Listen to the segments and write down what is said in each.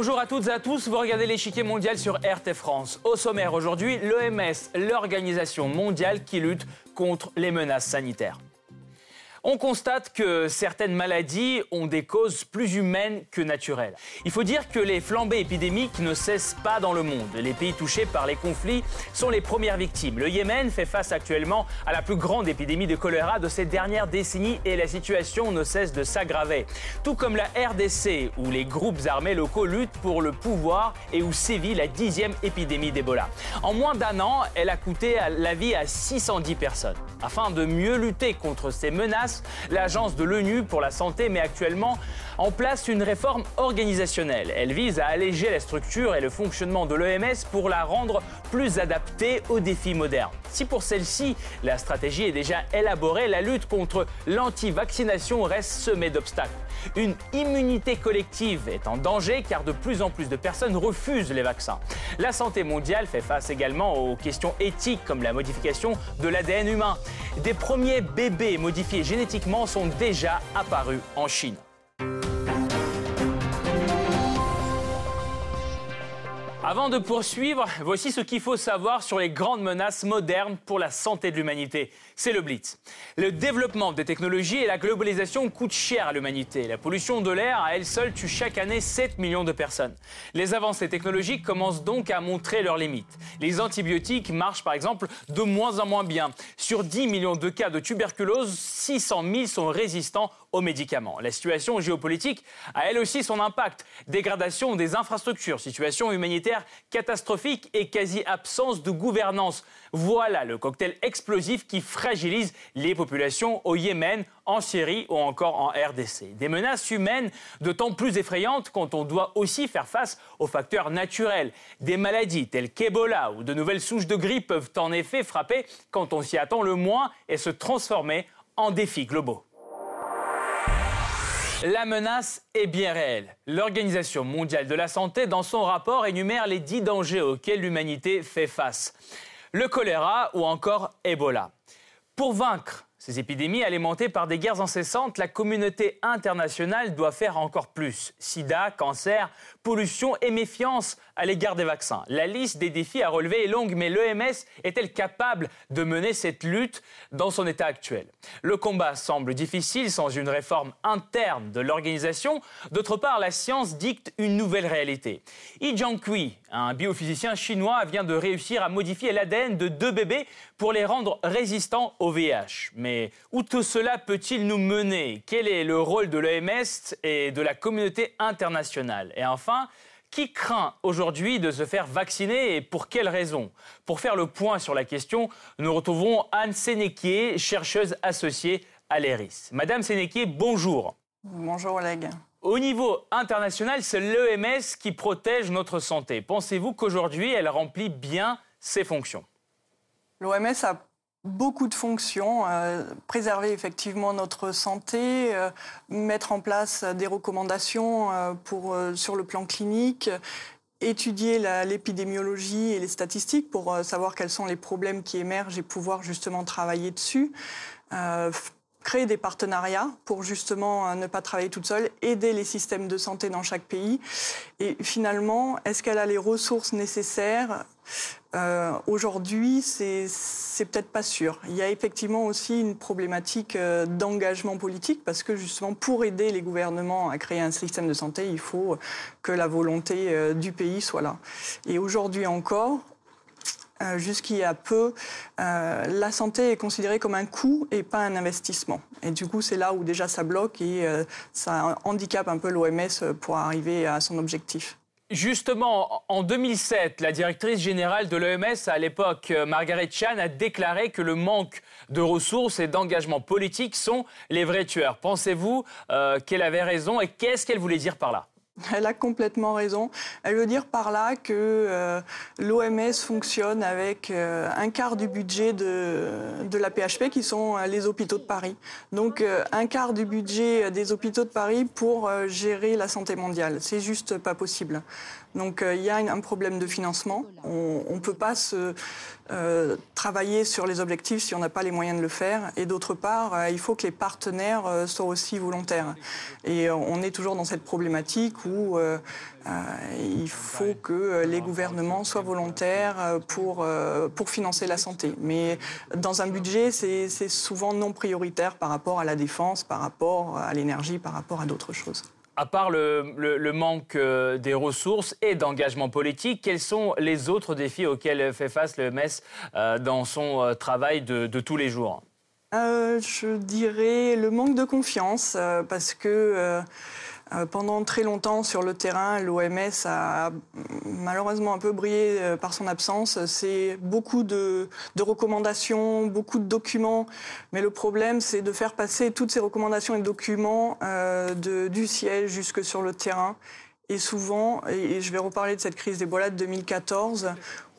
Bonjour à toutes et à tous, vous regardez l'échiquier mondial sur RT France. Au sommaire aujourd'hui, l'OMS, l'organisation mondiale qui lutte contre les menaces sanitaires. On constate que certaines maladies ont des causes plus humaines que naturelles. Il faut dire que les flambées épidémiques ne cessent pas dans le monde. Les pays touchés par les conflits sont les premières victimes. Le Yémen fait face actuellement à la plus grande épidémie de choléra de ces dernières décennies et la situation ne cesse de s'aggraver. Tout comme la RDC, où les groupes armés locaux luttent pour le pouvoir et où sévit la dixième épidémie d'Ebola. En moins d'un an, elle a coûté la vie à 610 personnes. Afin de mieux lutter contre ces menaces, l'Agence de l'ONU pour la santé met actuellement en place une réforme organisationnelle. Elle vise à alléger la structure et le fonctionnement de l'OMS pour la rendre plus adaptée aux défis modernes. Si pour celle-ci, la stratégie est déjà élaborée, la lutte contre l'anti-vaccination reste semée d'obstacles. Une immunité collective est en danger car de plus en plus de personnes refusent les vaccins. La santé mondiale fait face également aux questions éthiques comme la modification de l'ADN humain. Des premiers bébés modifiés génétiquement sont déjà apparus en Chine. Avant de poursuivre, voici ce qu'il faut savoir sur les grandes menaces modernes pour la santé de l'humanité. C'est le Blitz. Le développement des technologies et la globalisation coûtent cher à l'humanité. La pollution de l'air à elle seule tue chaque année 7 millions de personnes. Les avancées technologiques commencent donc à montrer leurs limites. Les antibiotiques marchent par exemple de moins en moins bien. Sur 10 millions de cas de tuberculose, 600 000 sont résistants aux médicaments. La situation géopolitique a elle aussi son impact. Dégradation des infrastructures, situation humanitaire catastrophique et quasi-absence de gouvernance. Voilà le cocktail explosif qui fragilise les populations au Yémen, en Syrie ou encore en RDC. Des menaces humaines d'autant plus effrayantes quand on doit aussi faire face aux facteurs naturels. Des maladies telles qu'Ebola ou de nouvelles souches de grippe peuvent en effet frapper quand on s'y attend le moins et se transformer en défis globaux. La menace est bien réelle. L'Organisation mondiale de la santé, dans son rapport, énumère les dix dangers auxquels l'humanité fait face. Le choléra ou encore Ebola. Pour vaincre ces épidémies alimentées par des guerres incessantes, la communauté internationale doit faire encore plus. Sida, cancer, pollution et méfiance à l'égard des vaccins. La liste des défis à relever est longue, mais l'OMS est-elle capable de mener cette lutte dans son état actuel? Le combat semble difficile sans une réforme interne de l'organisation. D'autre part, la science dicte une nouvelle réalité. Yi Jiankui, un biophysicien chinois, vient de réussir à modifier l'ADN de deux bébés pour les rendre résistants au VIH. Mais où tout cela peut-il nous mener? Quel est le rôle de l'OMS et de la communauté internationale? Et enfin, qui craint aujourd'hui de se faire vacciner et pour quelles raisons Pour faire le point sur la question, nous retrouvons Anne Sénéquier, chercheuse associée à l'ERIS. Madame Sénéquier, bonjour. Bonjour Oleg. Au niveau international, c'est l'OMS qui protège notre santé. Pensez-vous qu'aujourd'hui, elle remplit bien ses fonctions? L'OMS a beaucoup de fonctions, euh, préserver effectivement notre santé, euh, mettre en place des recommandations euh, pour, sur le plan clinique, étudier l'épidémiologie et les statistiques pour savoir quels sont les problèmes qui émergent et pouvoir justement travailler dessus créer des partenariats pour justement ne pas travailler toute seule, aider les systèmes de santé dans chaque pays. Et finalement, est-ce qu'elle a les ressources nécessaires euh, Aujourd'hui, c'est peut-être pas sûr. Il y a effectivement aussi une problématique euh, d'engagement politique parce que justement, pour aider les gouvernements à créer un système de santé, il faut que la volonté euh, du pays soit là. Et aujourd'hui encore, euh, jusqu'il y a peu, la santé est considérée comme un coût et pas un investissement. Et du coup, c'est là où déjà ça bloque et ça handicape un peu l'OMS pour arriver à son objectif. Justement, en 2007, la directrice générale de l'OMS à l'époque, Margaret Chan, a déclaré que le manque de ressources et d'engagement politique sont les vrais tueurs. Pensez-vous qu'elle avait raison et qu'est-ce qu'elle voulait dire par là? Elle a complètement raison. Elle veut dire par là que euh, l'OMS fonctionne avec euh, un quart du budget de, la PHP, qui sont euh, les hôpitaux de Paris. Donc un quart du budget des hôpitaux de Paris pour gérer la santé mondiale. C'est juste pas possible. Donc il y a un problème de financement. On ne peut pas se euh, travailler sur les objectifs si on n'a pas les moyens de le faire. Et d'autre part, euh, il faut que les partenaires euh, soient aussi volontaires. Et on est toujours dans cette problématique où il faut que les gouvernements soient volontaires pour, pour financer la santé. Mais dans un budget, c'est souvent non prioritaire par rapport à la défense, par rapport à l'énergie, par rapport à d'autres choses. À part le, manque euh, des ressources et d'engagement politique, quels sont les autres défis auxquels fait face le MES euh, dans son euh, travail de, tous les jours? Je dirais le manque de confiance, parce que pendant très longtemps sur le terrain, l'OMS a malheureusement un peu brillé euh, par son absence. C'est beaucoup de, recommandations, beaucoup de documents, mais le problème c'est de faire passer toutes ces recommandations et documents euh, du ciel jusque sur le terrain. Et souvent, et je vais reparler de cette crise d'Ebola de 2014,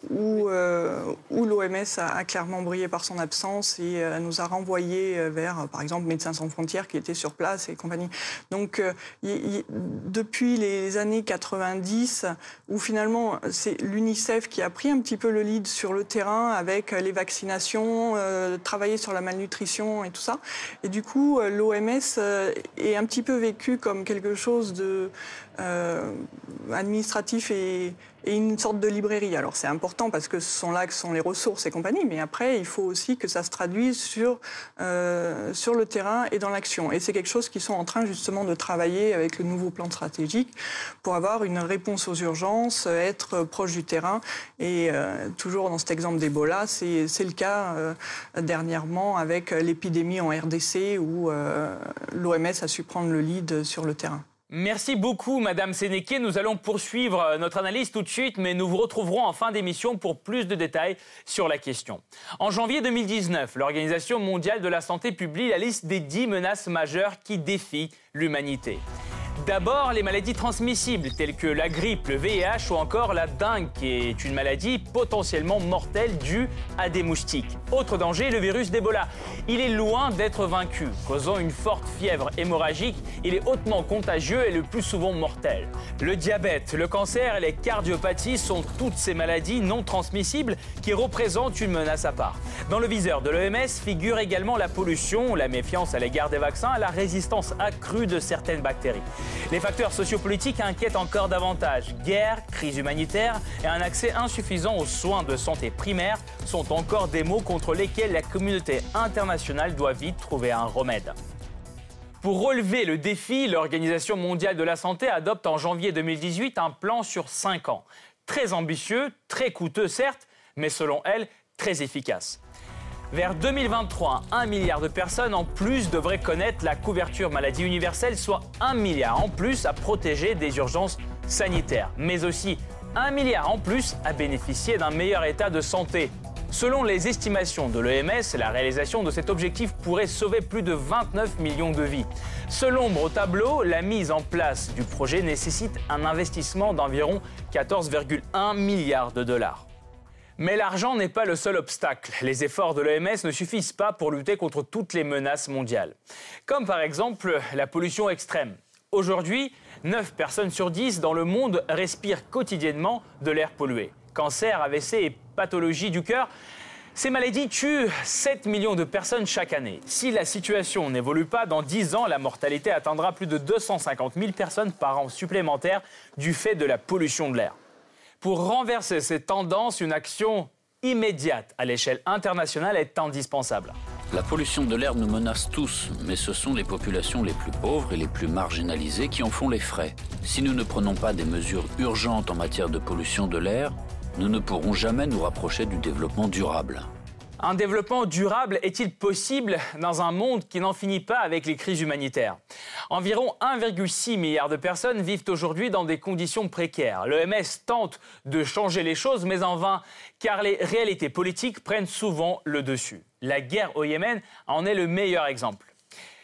où, euh, l'OMS a, clairement brillé par son absence et euh, nous a renvoyé euh, vers, par exemple, Médecins sans frontières qui étaient sur place et compagnie. Donc, depuis les années 90, où finalement c'est l'UNICEF qui a pris un petit peu le lead sur le terrain avec les vaccinations, travailler sur la malnutrition et tout ça. Et du coup, l'OMS est un petit peu vécu comme quelque chose de administratif et une sorte de librairie. Alors c'est important parce que ce sont là que sont les ressources et compagnie, mais après il faut aussi que ça se traduise sur, euh, sur le terrain et dans l'action. Et c'est quelque chose qu'ils sont en train justement de travailler avec le nouveau plan stratégique pour avoir une réponse aux urgences, être proche du terrain. Et euh, toujours dans cet exemple d'Ebola, c'est le cas euh, dernièrement avec l'épidémie en RDC où l'OMS a su prendre le lead sur le terrain. Merci beaucoup, Madame Sénéqué. Nous allons poursuivre euh, notre analyse tout de suite, mais nous vous retrouverons en fin d'émission pour plus de détails sur la question. En janvier 2019, l'Organisation mondiale de la santé publie la liste des 10 menaces majeures qui défient l'humanité. D'abord, les maladies transmissibles telles que la grippe, le VIH ou encore la dengue, qui est une maladie potentiellement mortelle due à des moustiques. Autre danger, le virus d'Ebola. Il est loin d'être vaincu, causant une forte fièvre hémorragique. Il est hautement contagieux et le plus souvent mortel. Le diabète, le cancer et les cardiopathies sont toutes ces maladies non transmissibles qui représentent une menace à part. Dans le viseur de l'OMS figure également la pollution, la méfiance à l'égard des vaccins la résistance accrue de certaines bactéries. Les facteurs sociopolitiques inquiètent encore davantage. Guerre, crise humanitaire et un accès insuffisant aux soins de santé primaires sont encore des mots contre lesquels la communauté internationale doit vite trouver un remède. Pour relever le défi, l'Organisation mondiale de la santé adopte en janvier 2018 un plan sur 5 ans. Très ambitieux, très coûteux certes, mais selon elle, très efficace. Vers 2023, un milliard de personnes en plus devraient connaître la couverture maladie universelle, soit un milliard en plus à protéger des urgences sanitaires, mais aussi un milliard en plus à bénéficier d'un meilleur état de santé. Selon les estimations de l'OMS, la réalisation de cet objectif pourrait sauver plus de 29 millions de vies. Selon au tableau, la mise en place du projet nécessite un investissement d'environ 14,1 milliards de dollars. Mais l'argent n'est pas le seul obstacle. Les efforts de l'OMS ne suffisent pas pour lutter contre toutes les menaces mondiales. Comme par exemple la pollution extrême. Aujourd'hui, 9 personnes sur 10 dans le monde respirent quotidiennement de l'air pollué. Cancer, AVC et pathologie du cœur, ces maladies tuent 7 millions de personnes chaque année. Si la situation n'évolue pas, dans 10 ans, la mortalité atteindra plus de 250 000 personnes par an supplémentaires du fait de la pollution de l'air. Pour renverser ces tendances, une action immédiate à l'échelle internationale est indispensable. La pollution de l'air nous menace tous, mais ce sont les populations les plus pauvres et les plus marginalisées qui en font les frais. Si nous ne prenons pas des mesures urgentes en matière de pollution de l'air, nous ne pourrons jamais nous rapprocher du développement durable. Un développement durable est-il possible dans un monde qui n'en finit pas avec les crises humanitaires? Environ 1,6 milliard de personnes vivent aujourd'hui dans des conditions précaires. L'OMS tente de changer les choses, mais en vain, car les réalités politiques prennent souvent le dessus. La guerre au Yémen en est le meilleur exemple.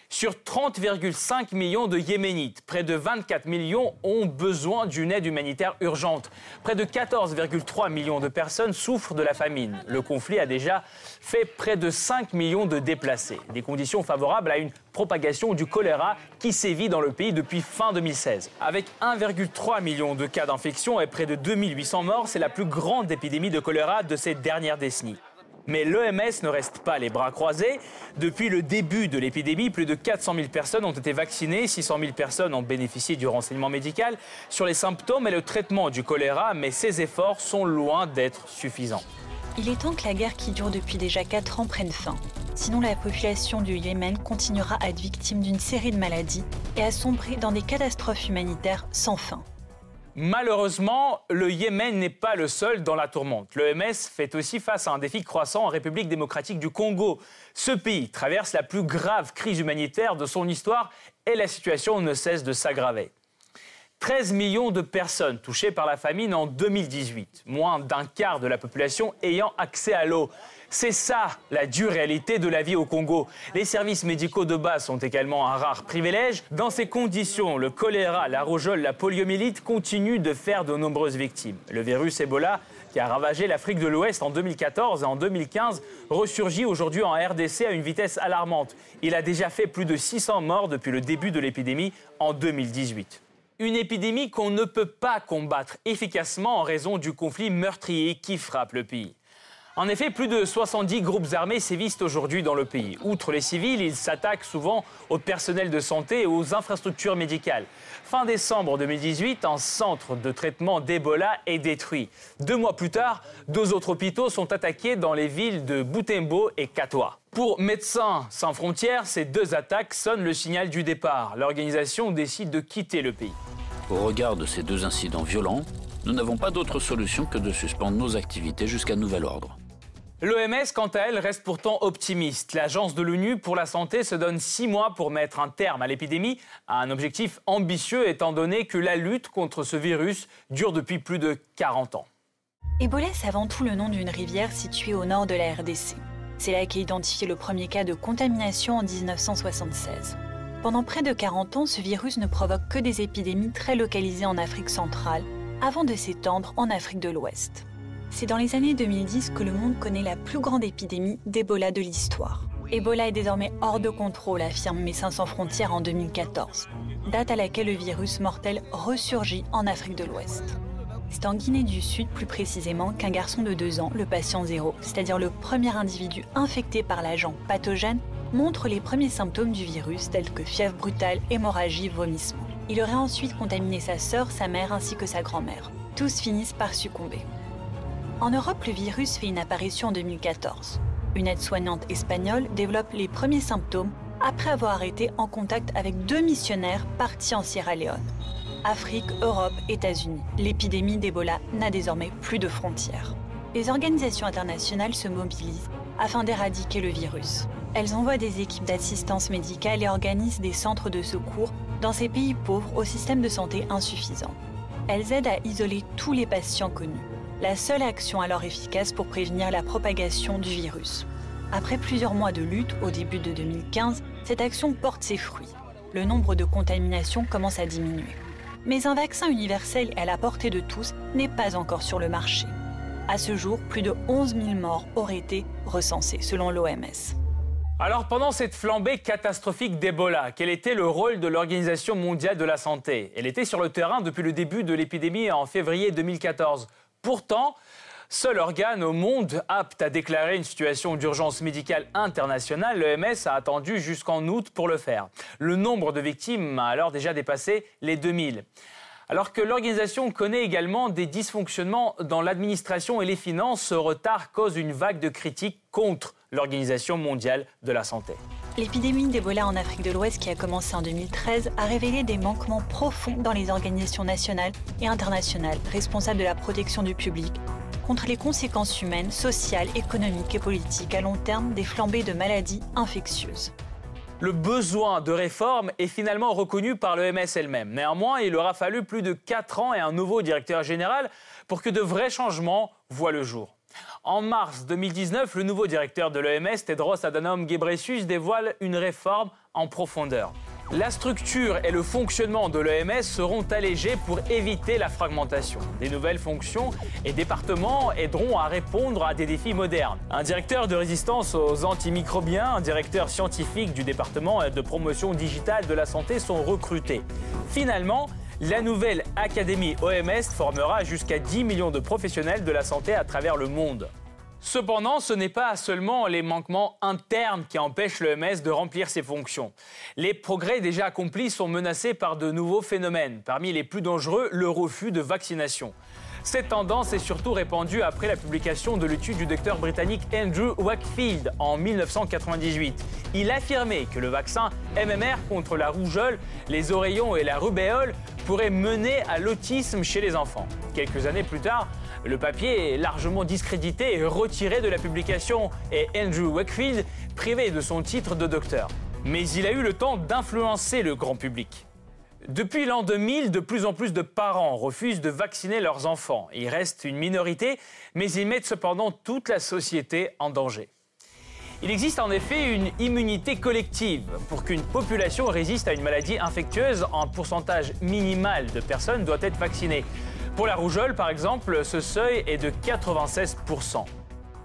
Sur 30,5 millions de Yéménites, près de 24 millions ont besoin d'une aide humanitaire urgente. Près de 14,3 millions de personnes souffrent de la famine. Le conflit a déjà fait près de 5 millions de déplacés. Des conditions favorables à une propagation du choléra qui sévit dans le pays depuis fin 2016. Avec 1,3 million de cas d'infection et près de 2800 morts, c'est la plus grande épidémie de choléra de ces dernières décennies. Mais l'OMS ne reste pas les bras croisés. Depuis le début de l'épidémie, plus de 400 000 personnes ont été vaccinées, 600 000 personnes ont bénéficié du renseignement médical sur les symptômes et le traitement du choléra, mais ces efforts sont loin d'être suffisants. Il est temps que la guerre qui dure depuis déjà 4 ans prenne fin. Sinon, la population du Yémen continuera à être victime d'une série de maladies et à sombrer dans des catastrophes humanitaires sans fin. Malheureusement, le Yémen n'est pas le seul dans la tourmente. L'OMS fait aussi face à un défi croissant en République démocratique du Congo. Ce pays traverse la plus grave crise humanitaire de son histoire et la situation ne cesse de s'aggraver. 13 millions de personnes touchées par la famine en 2018, moins d'un quart de la population ayant accès à l'eau. C'est ça la dure réalité de la vie au Congo. Les services médicaux de base sont également un rare privilège. Dans ces conditions, le choléra, la rougeole, la poliomyélite continuent de faire de nombreuses victimes. Le virus Ebola, qui a ravagé l'Afrique de l'Ouest en 2014 et en 2015, ressurgit aujourd'hui en RDC à une vitesse alarmante. Il a déjà fait plus de 600 morts depuis le début de l'épidémie en 2018. Une épidémie qu'on ne peut pas combattre efficacement en raison du conflit meurtrier qui frappe le pays. En effet, plus de 70 groupes armés sévissent aujourd'hui dans le pays. Outre les civils, ils s'attaquent souvent au personnel de santé et aux infrastructures médicales. Fin décembre 2018, un centre de traitement d'Ebola est détruit. Deux mois plus tard, deux autres hôpitaux sont attaqués dans les villes de Boutembo et Katoa. Pour Médecins sans frontières, ces deux attaques sonnent le signal du départ. L'organisation décide de quitter le pays. Au regard de ces deux incidents violents, nous n'avons pas d'autre solution que de suspendre nos activités jusqu'à nouvel ordre. L'OMS, quant à elle, reste pourtant optimiste. L'Agence de l'ONU pour la santé se donne six mois pour mettre un terme à l'épidémie, un objectif ambitieux étant donné que la lutte contre ce virus dure depuis plus de 40 ans. Ebola, c'est avant tout le nom d'une rivière située au nord de la RDC. C'est là qu'est identifié le premier cas de contamination en 1976. Pendant près de 40 ans, ce virus ne provoque que des épidémies très localisées en Afrique centrale, avant de s'étendre en Afrique de l'Ouest. C'est dans les années 2010 que le monde connaît la plus grande épidémie d'Ebola de l'histoire. Ebola est désormais hors de contrôle, affirme Médecins sans frontières en 2014, date à laquelle le virus mortel ressurgit en Afrique de l'Ouest. C'est en Guinée du Sud, plus précisément, qu'un garçon de 2 ans, le patient zéro, c'est-à-dire le premier individu infecté par l'agent pathogène, montre les premiers symptômes du virus tels que fièvre brutale, hémorragie, vomissement. Il aurait ensuite contaminé sa sœur, sa mère ainsi que sa grand-mère. Tous finissent par succomber. En Europe, le virus fait une apparition en 2014. Une aide-soignante espagnole développe les premiers symptômes après avoir été en contact avec deux missionnaires partis en Sierra Leone. Afrique, Europe, États-Unis. L'épidémie d'Ebola n'a désormais plus de frontières. Les organisations internationales se mobilisent afin d'éradiquer le virus. Elles envoient des équipes d'assistance médicale et organisent des centres de secours dans ces pays pauvres au système de santé insuffisant. Elles aident à isoler tous les patients connus la seule action alors efficace pour prévenir la propagation du virus. Après plusieurs mois de lutte au début de 2015, cette action porte ses fruits. Le nombre de contaminations commence à diminuer. Mais un vaccin universel à la portée de tous n'est pas encore sur le marché. À ce jour, plus de 11 000 morts auraient été recensés selon l'OMS. Alors pendant cette flambée catastrophique d'Ebola, quel était le rôle de l'Organisation mondiale de la santé? Elle était sur le terrain depuis le début de l'épidémie en février 2014. Pourtant, Seul organe au monde apte à déclarer une situation d'urgence médicale internationale, l'OMS a attendu jusqu'en août pour le faire. Le nombre de victimes a alors déjà dépassé les 2000. Alors que l'organisation connaît également des dysfonctionnements dans l'administration et les finances, ce retard cause une vague de critiques contre l'Organisation mondiale de la santé. L'épidémie d'Ebola en Afrique de l'Ouest qui a commencé en 2013 a révélé des manquements profonds dans les organisations nationales et internationales responsables de la protection du public contre les conséquences humaines, sociales, économiques et politiques à long terme des flambées de maladies infectieuses. Le besoin de réforme est finalement reconnu par l'OMS elle-même. Néanmoins, il aura fallu plus de 4 ans et un nouveau directeur général pour que de vrais changements voient le jour. En mars 2019, le nouveau directeur de l'OMS, Tedros Adhanom Ghebreyesus, dévoile une réforme en profondeur. La structure et le fonctionnement de l'OMS seront allégés pour éviter la fragmentation. Des nouvelles fonctions et départements aideront à répondre à des défis modernes. Un directeur de résistance aux antimicrobiens, un directeur scientifique du département de promotion digitale de la santé sont recrutés. Finalement, la nouvelle Académie OMS formera jusqu'à 10 millions de professionnels de la santé à travers le monde. Cependant, ce n'est pas seulement les manquements internes qui empêchent l'OMS de remplir ses fonctions. Les progrès déjà accomplis sont menacés par de nouveaux phénomènes. Parmi les plus dangereux, le refus de vaccination. Cette tendance est surtout répandue après la publication de l'étude du docteur britannique Andrew Wakefield en 1998. Il affirmait que le vaccin MMR contre la rougeole, les oreillons et la rubéole pourrait mener à l'autisme chez les enfants. Quelques années plus tard, le papier est largement discrédité et retiré de la publication et Andrew Wakefield privé de son titre de docteur. Mais il a eu le temps d'influencer le grand public. Depuis l'an 2000, de plus en plus de parents refusent de vacciner leurs enfants. Il reste une minorité, mais ils mettent cependant toute la société en danger. Il existe en effet une immunité collective. Pour qu'une population résiste à une maladie infectieuse, un pourcentage minimal de personnes doit être vacciné. Pour la rougeole, par exemple, ce seuil est de 96%.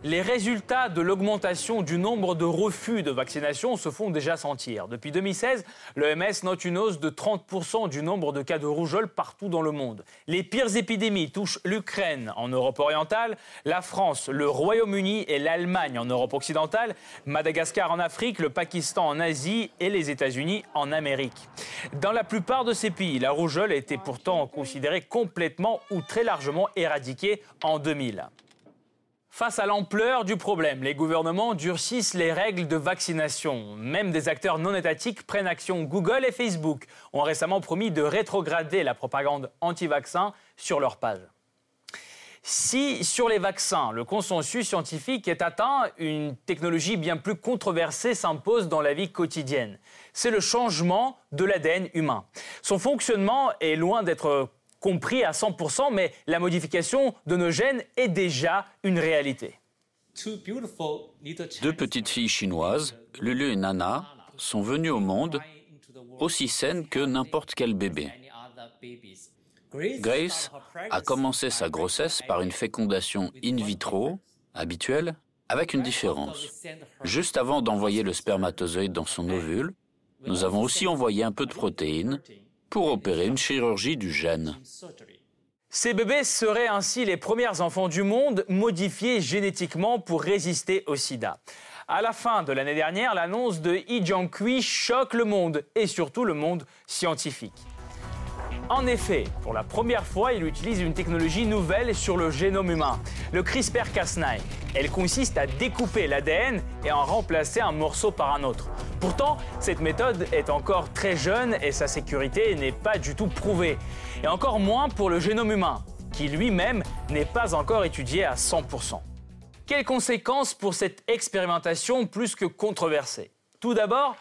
Les résultats de l'augmentation du nombre de refus de vaccination se font déjà sentir. Depuis 2016, l'OMS note une hausse de 30% du nombre de cas de rougeole partout dans le monde. Les pires épidémies touchent l'Ukraine en Europe orientale, la France, le Royaume-Uni et l'Allemagne en Europe occidentale, Madagascar en Afrique, le Pakistan en Asie et les États-Unis en Amérique. Dans la plupart de ces pays, la rougeole était pourtant considérée complètement ou très largement éradiquée en 2000. Face à l'ampleur du problème, les gouvernements durcissent les règles de vaccination. Même des acteurs non étatiques prennent action. Google et Facebook ont récemment promis de rétrograder la propagande anti-vaccin sur leur page. Si sur les vaccins, le consensus scientifique est atteint, une technologie bien plus controversée s'impose dans la vie quotidienne. C'est le changement de l'ADN humain. Son fonctionnement est loin d'être compris à 100%, mais la modification de nos gènes est déjà une réalité. Deux petites filles chinoises, Lulu et Nana, sont venues au monde aussi saines que n'importe quel bébé. Grace a commencé sa grossesse par une fécondation in vitro, habituelle, avec une différence. Juste avant d'envoyer le spermatozoïde dans son ovule, nous avons aussi envoyé un peu de protéines pour opérer une chirurgie du gène. Ces bébés seraient ainsi les premiers enfants du monde modifiés génétiquement pour résister au sida. À la fin de l'année dernière, l'annonce de Yi Jiankui choque le monde et surtout le monde scientifique. En effet, pour la première fois, il utilise une technologie nouvelle sur le génome humain, le CRISPR-Cas9. Elle consiste à découper l'ADN et en remplacer un morceau par un autre. Pourtant, cette méthode est encore très jeune et sa sécurité n'est pas du tout prouvée. Et encore moins pour le génome humain, qui lui-même n'est pas encore étudié à 100%. Quelles conséquences pour cette expérimentation plus que controversée Tout d'abord,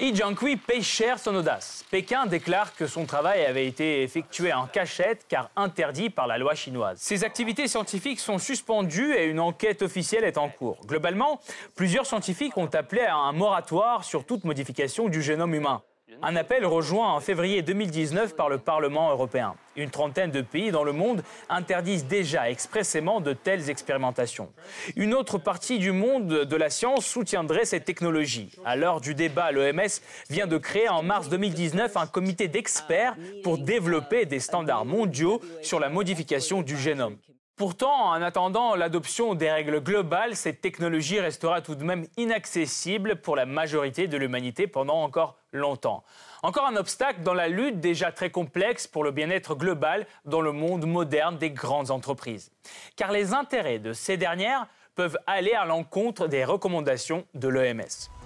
Yi Jiankui paye cher son audace. Pékin déclare que son travail avait été effectué en cachette car interdit par la loi chinoise. Ses activités scientifiques sont suspendues et une enquête officielle est en cours. Globalement, plusieurs scientifiques ont appelé à un moratoire sur toute modification du génome humain. Un appel rejoint en février 2019 par le Parlement européen. Une trentaine de pays dans le monde interdisent déjà expressément de telles expérimentations. Une autre partie du monde de la science soutiendrait cette technologie. À l'heure du débat, l'OMS vient de créer en mars 2019 un comité d'experts pour développer des standards mondiaux sur la modification du génome. Pourtant, en attendant l'adoption des règles globales, cette technologie restera tout de même inaccessible pour la majorité de l'humanité pendant encore longtemps. Encore un obstacle dans la lutte déjà très complexe pour le bien-être global dans le monde moderne des grandes entreprises. Car les intérêts de ces dernières peuvent aller à l'encontre des recommandations de l'OMS.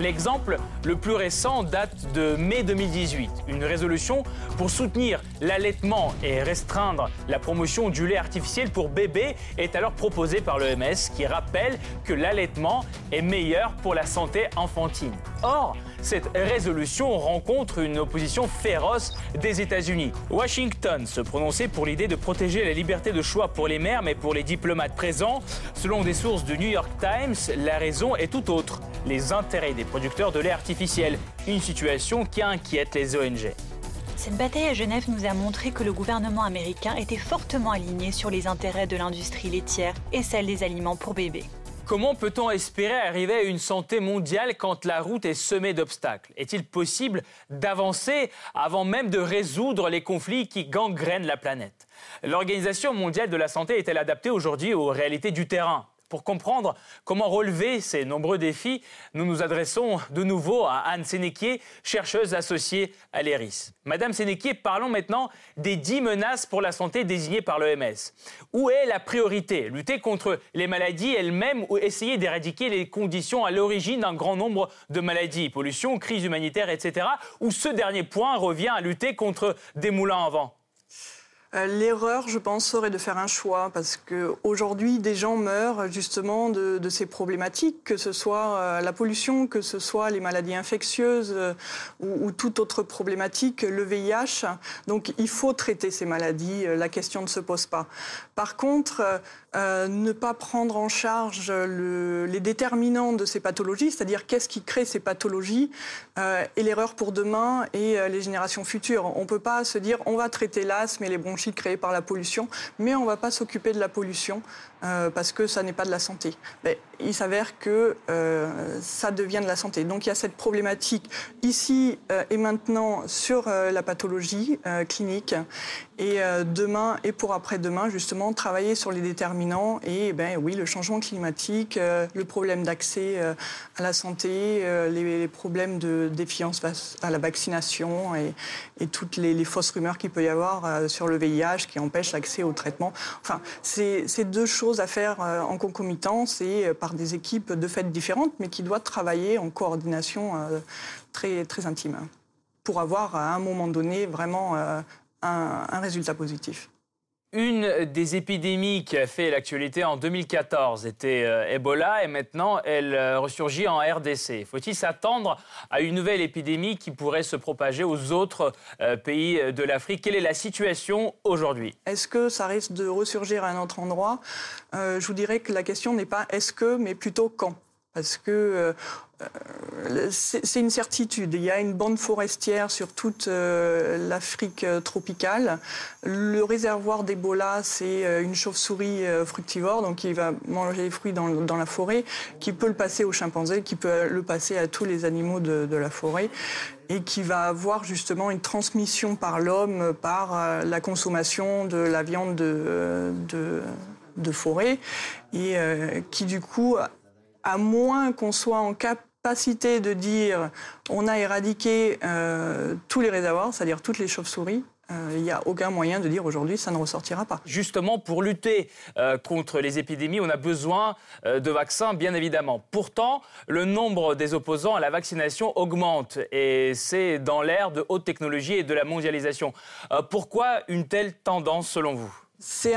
L'exemple le plus récent date de mai 2018. Une résolution pour soutenir l'allaitement et restreindre la promotion du lait artificiel pour bébés est alors proposée par l'OMS qui rappelle que l'allaitement est meilleur pour la santé enfantine. Or, cette résolution rencontre une opposition féroce des États-Unis. Washington se prononçait pour l'idée de protéger la liberté de choix pour les mères, mais pour les diplomates présents, selon des sources du New York Times, la raison est tout autre les intérêts des producteurs de lait artificiel, une situation qui inquiète les ONG. Cette bataille à Genève nous a montré que le gouvernement américain était fortement aligné sur les intérêts de l'industrie laitière et celle des aliments pour bébés. Comment peut-on espérer arriver à une santé mondiale quand la route est semée d'obstacles? Est-il possible d'avancer avant même de résoudre les conflits qui gangrènent la planète? L'Organisation mondiale de la santé est-elle adaptée aujourd'hui aux réalités du terrain? Pour comprendre comment relever ces nombreux défis, nous nous adressons de nouveau à Anne Sénéquier, chercheuse associée à l'ERIS. Madame Sénéquier, parlons maintenant des 10 menaces pour la santé désignées par l'OMS. Où est la priorité? Lutter contre les maladies elles-mêmes ou essayer d'éradiquer les conditions à l'origine d'un grand nombre de maladies, pollution, crise humanitaire, etc. Ou ce dernier point revient à lutter contre des moulins à vent? L'erreur, je pense, serait de faire un choix parce qu'aujourd'hui, des gens meurent justement de, ces problématiques, que ce soit euh, la pollution, que ce soit les maladies infectieuses euh, ou, toute autre problématique, le VIH. Donc, il faut traiter ces maladies. La question ne se pose pas. Par contre, ne pas prendre en charge les déterminants de ces pathologies, c'est-à-dire qu'est-ce qui crée ces pathologies, et l'erreur pour demain et les générations futures. On ne peut pas se dire on va traiter l'asthme et les bronchites créé par la pollution, mais on ne va pas s'occuper de la pollution euh, parce que ça n'est pas de la santé. Il s'avère que euh, ça devient de la santé. Donc il y a cette problématique ici euh, et maintenant sur la pathologie clinique et demain et pour après-demain justement travailler sur les déterminants et ben oui le changement climatique, le problème d'accès à la santé, les, problèmes de défiance face à la vaccination et, toutes les, les, fausses rumeurs qu'il peut y avoir sur le VIH qui empêchent l'accès au traitement. Enfin, c'est deux choses à faire euh, en concomitance et euh, par des équipes de fait différentes, mais qui doivent travailler en coordination euh, très, très intime pour avoir à un moment donné vraiment un résultat positif. Une des épidémies qui a fait l'actualité en 2014 était euh, Ebola et maintenant elle euh, ressurgit en RDC. Faut-il s'attendre à une nouvelle épidémie qui pourrait se propager aux autres euh, pays de l'Afrique? Quelle est la situation aujourd'hui? Est-ce que ça risque de ressurgir à un autre endroit? Je vous dirais que la question n'est pas est-ce que, mais plutôt quand. Parce que euh, c'est une certitude. Il y a une bande forestière sur toute euh, l'Afrique euh, tropicale. Le réservoir d'Ebola, c'est une chauve-souris fructivore, donc qui va manger les fruits dans, la forêt, qui peut le passer aux chimpanzés, qui peut le passer à tous les animaux de, la forêt et qui va avoir justement une transmission par l'homme par la consommation de la viande de, forêt et qui du coup à moins qu'on soit en capacité de dire on a éradiqué euh, tous les réservoirs, c'est-à-dire toutes les chauves-souris, euh, il n'y a aucun moyen de dire aujourd'hui ça ne ressortira pas. Justement, pour lutter euh, contre les épidémies, on a besoin de vaccins, bien évidemment. Pourtant, le nombre des opposants à la vaccination augmente et c'est dans l'ère de haute technologie et de la mondialisation. pourquoi une telle tendance selon vous? C'est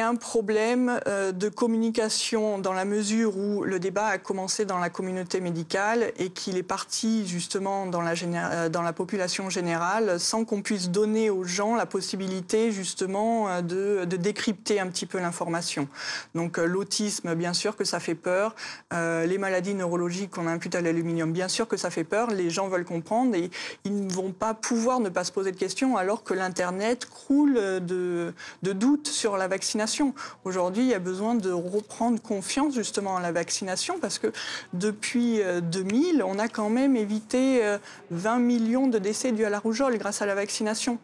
un, problème euh, de communication dans la mesure où le débat a commencé dans la communauté médicale et qu'il est parti justement dans la, euh, population générale sans qu'on puisse donner aux gens la possibilité justement euh, de, de décrypter un petit peu l'information. Donc l'autisme, bien sûr que ça fait peur. les maladies neurologiques qu'on impute à l'aluminium, bien sûr que ça fait peur. Les gens veulent comprendre et ils ne vont pas pouvoir ne pas se poser de questions alors que l'Internet croule de, de doutes sur la vaccination. Aujourd'hui, il y a besoin de reprendre confiance justement en la vaccination parce que depuis 2000, euh, on a quand même évité 20 euh, millions de décès dus à la rougeole grâce à la vaccination.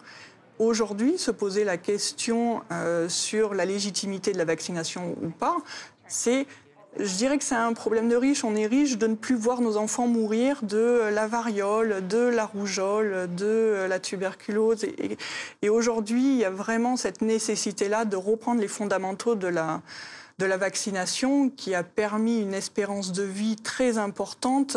Aujourd'hui, se poser la question euh, sur la légitimité de la vaccination ou pas, c'est je dirais que c'est un problème de riche. On est riche de ne plus voir nos enfants mourir de la variole, de la rougeole, de la tuberculose. Et, aujourd'hui, il y a vraiment cette nécessité-là de reprendre les fondamentaux de la, de la vaccination qui a permis une espérance de vie très importante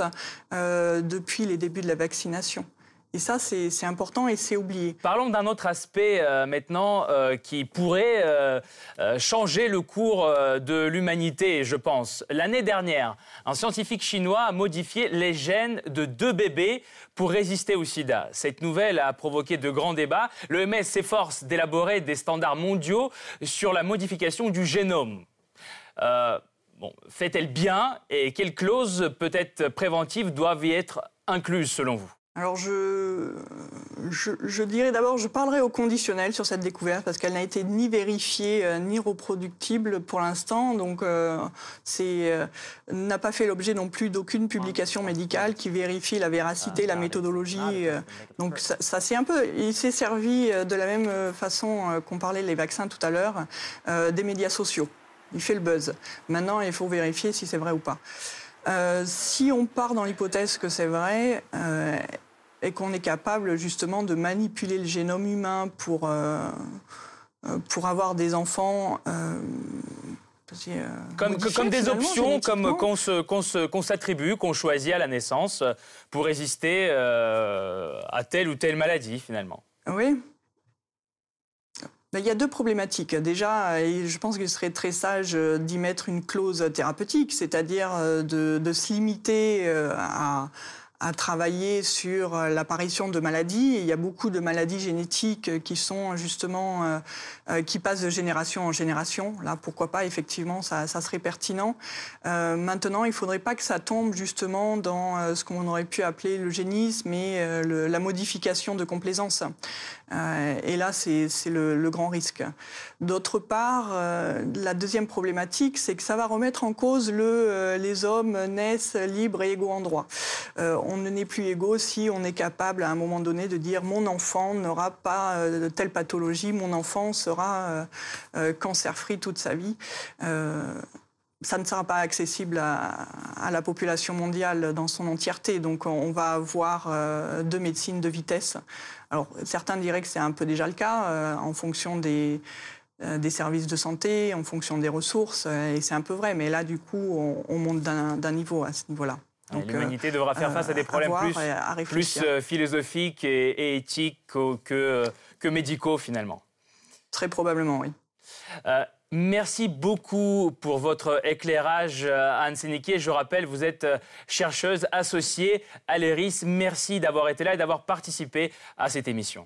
depuis les débuts de la vaccination. Et ça, c'est important et c'est oublié. Parlons d'un autre aspect euh, maintenant euh, qui pourrait euh, changer le cours de l'humanité, je pense. L'année dernière, un scientifique chinois a modifié les gènes de deux bébés pour résister au sida. Cette nouvelle a provoqué de grands débats. L'OMS s'efforce d'élaborer des standards mondiaux sur la modification du génome. Bon, fait-elle bien et quelles clauses peut-être préventives doivent y être incluses selon vous? Alors je, je, dirais d'abord, je parlerai au conditionnel sur cette découverte parce qu'elle n'a été ni vérifiée euh, ni reproductible pour l'instant, donc euh, c'est euh, n'a pas fait l'objet non plus d'aucune publication médicale qui vérifie la véracité, la méthodologie. donc ça, ça c'est un peu, il s'est servi de la même façon qu'on parlait les vaccins tout à l'heure, des médias sociaux. Il fait le buzz. Maintenant, il faut vérifier si c'est vrai ou pas. Euh, si on part dans l'hypothèse que c'est vrai euh, et qu'on est capable justement de manipuler le génome humain pour, euh, pour avoir des enfants. comme, comme des options, comme qu'on s'attribue, qu'on choisit à la naissance pour résister à telle ou telle maladie finalement. Oui, il y a deux problématiques. Déjà, je pense qu'il serait très sage euh, d'y mettre une clause thérapeutique, c'est-à-dire euh, de, de, se limiter euh, à, à travailler sur euh, l'apparition de maladies. il y a beaucoup de maladies génétiques euh, qui sont justement euh, qui passent de génération en génération. Là, pourquoi pas Effectivement, ça, serait pertinent. Maintenant, il ne faudrait pas que ça tombe justement dans ce qu'on aurait pu appeler l'eugénisme et le, la modification de complaisance. et là, c'est le, le, grand risque. D'autre part, la deuxième problématique, c'est que ça va remettre en cause le les hommes naissent libres et égaux en droit on ne n'est plus égaux si on est capable à un moment donné de dire mon enfant n'aura pas euh, de telle pathologie, mon enfant sera euh, euh, cancer-free toute sa vie ça ne sera pas accessible à, la population mondiale dans son entièreté. Donc on va avoir deux médecines de vitesse. Alors certains diraient que c'est un peu déjà le cas en fonction des, services de santé, en fonction des ressources, et c'est un peu vrai. Mais là, du coup, on monte d'un niveau à ce niveau-là. L'humanité euh, devra faire face à des problèmes plus, euh, philosophiques et, éthiques que, que, médicaux finalement. Très probablement, oui. Euh, merci beaucoup pour votre éclairage, Anne Séniquier. Je rappelle, vous êtes chercheuse associée à l'ERIS. Merci d'avoir été là et d'avoir participé à cette émission.